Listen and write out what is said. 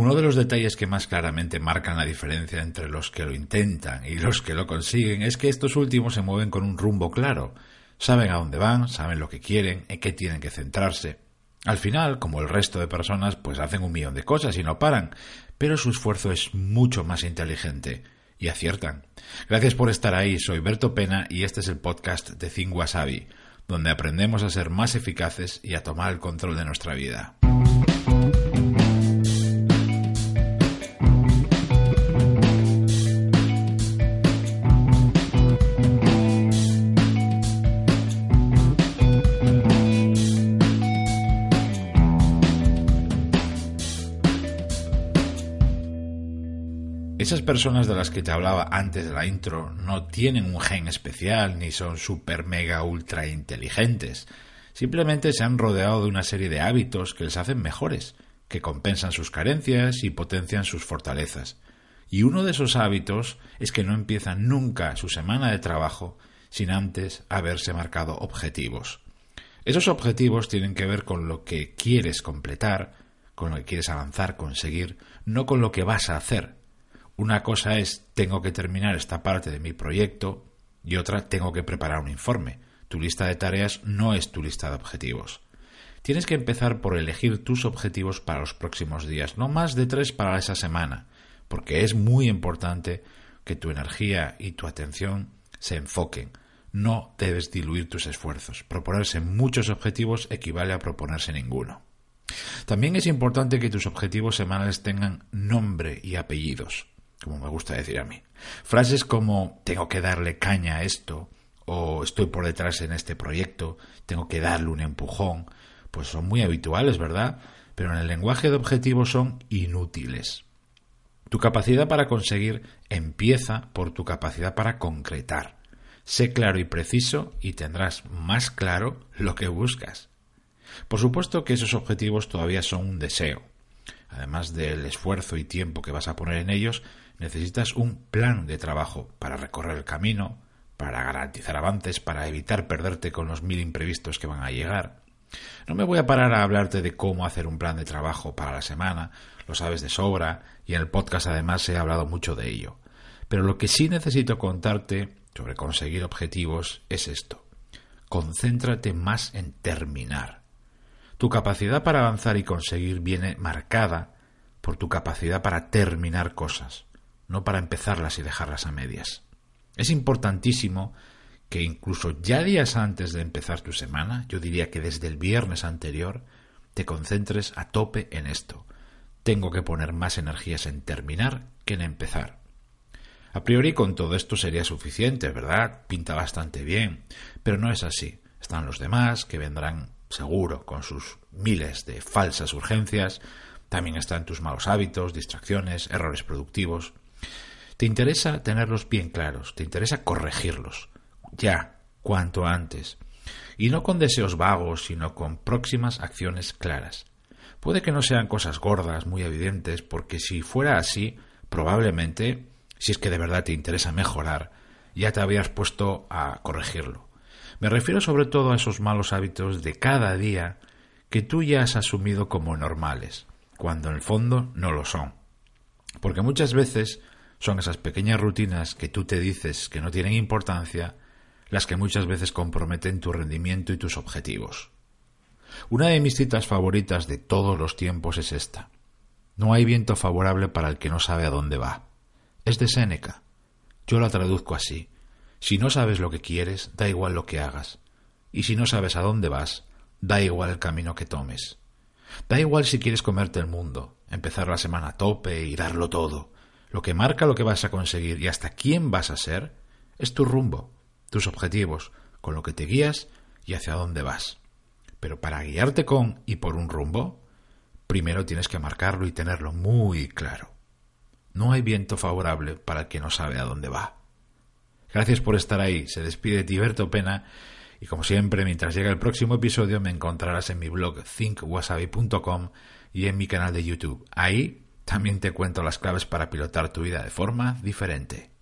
Uno de los detalles que más claramente marcan la diferencia entre los que lo intentan y los que lo consiguen es que estos últimos se mueven con un rumbo claro. Saben a dónde van, saben lo que quieren, en qué tienen que centrarse. Al final, como el resto de personas, pues hacen un millón de cosas y no paran, pero su esfuerzo es mucho más inteligente y aciertan. Gracias por estar ahí, soy Berto Pena y este es el podcast de Think donde aprendemos a ser más eficaces y a tomar el control de nuestra vida. Esas personas de las que te hablaba antes de la intro no tienen un gen especial ni son super mega ultra inteligentes. Simplemente se han rodeado de una serie de hábitos que les hacen mejores, que compensan sus carencias y potencian sus fortalezas. Y uno de esos hábitos es que no empiezan nunca su semana de trabajo sin antes haberse marcado objetivos. Esos objetivos tienen que ver con lo que quieres completar, con lo que quieres avanzar, conseguir, no con lo que vas a hacer. Una cosa es tengo que terminar esta parte de mi proyecto y otra tengo que preparar un informe. Tu lista de tareas no es tu lista de objetivos. Tienes que empezar por elegir tus objetivos para los próximos días, no más de tres para esa semana, porque es muy importante que tu energía y tu atención se enfoquen. No debes diluir tus esfuerzos. Proponerse muchos objetivos equivale a proponerse ninguno. También es importante que tus objetivos semanales tengan nombre y apellidos como me gusta decir a mí. Frases como tengo que darle caña a esto, o estoy por detrás en este proyecto, tengo que darle un empujón, pues son muy habituales, ¿verdad? Pero en el lenguaje de objetivos son inútiles. Tu capacidad para conseguir empieza por tu capacidad para concretar. Sé claro y preciso y tendrás más claro lo que buscas. Por supuesto que esos objetivos todavía son un deseo. Además del esfuerzo y tiempo que vas a poner en ellos, necesitas un plan de trabajo para recorrer el camino, para garantizar avances, para evitar perderte con los mil imprevistos que van a llegar. No me voy a parar a hablarte de cómo hacer un plan de trabajo para la semana, lo sabes de sobra, y en el podcast además he hablado mucho de ello. Pero lo que sí necesito contarte sobre conseguir objetivos es esto. Concéntrate más en terminar. Tu capacidad para avanzar y conseguir viene marcada por tu capacidad para terminar cosas no para empezarlas y dejarlas a medias. Es importantísimo que incluso ya días antes de empezar tu semana, yo diría que desde el viernes anterior, te concentres a tope en esto. Tengo que poner más energías en terminar que en empezar. A priori con todo esto sería suficiente, ¿verdad? Pinta bastante bien, pero no es así. Están los demás, que vendrán seguro con sus miles de falsas urgencias, también están tus malos hábitos, distracciones, errores productivos. Te interesa tenerlos bien claros, te interesa corregirlos, ya, cuanto antes, y no con deseos vagos, sino con próximas acciones claras. Puede que no sean cosas gordas, muy evidentes, porque si fuera así, probablemente, si es que de verdad te interesa mejorar, ya te habrías puesto a corregirlo. Me refiero sobre todo a esos malos hábitos de cada día que tú ya has asumido como normales, cuando en el fondo no lo son. Porque muchas veces son esas pequeñas rutinas que tú te dices que no tienen importancia las que muchas veces comprometen tu rendimiento y tus objetivos. Una de mis citas favoritas de todos los tiempos es esta. No hay viento favorable para el que no sabe a dónde va. Es de Séneca. Yo la traduzco así. Si no sabes lo que quieres, da igual lo que hagas. Y si no sabes a dónde vas, da igual el camino que tomes. Da igual si quieres comerte el mundo, empezar la semana a tope y darlo todo, lo que marca lo que vas a conseguir y hasta quién vas a ser es tu rumbo, tus objetivos, con lo que te guías y hacia dónde vas. Pero para guiarte con y por un rumbo, primero tienes que marcarlo y tenerlo muy claro. No hay viento favorable para el que no sabe a dónde va. Gracias por estar ahí. Se despide Tiberto Pena y como siempre, mientras llega el próximo episodio me encontrarás en mi blog thinkwasabi.com y en mi canal de YouTube. Ahí también te cuento las claves para pilotar tu vida de forma diferente.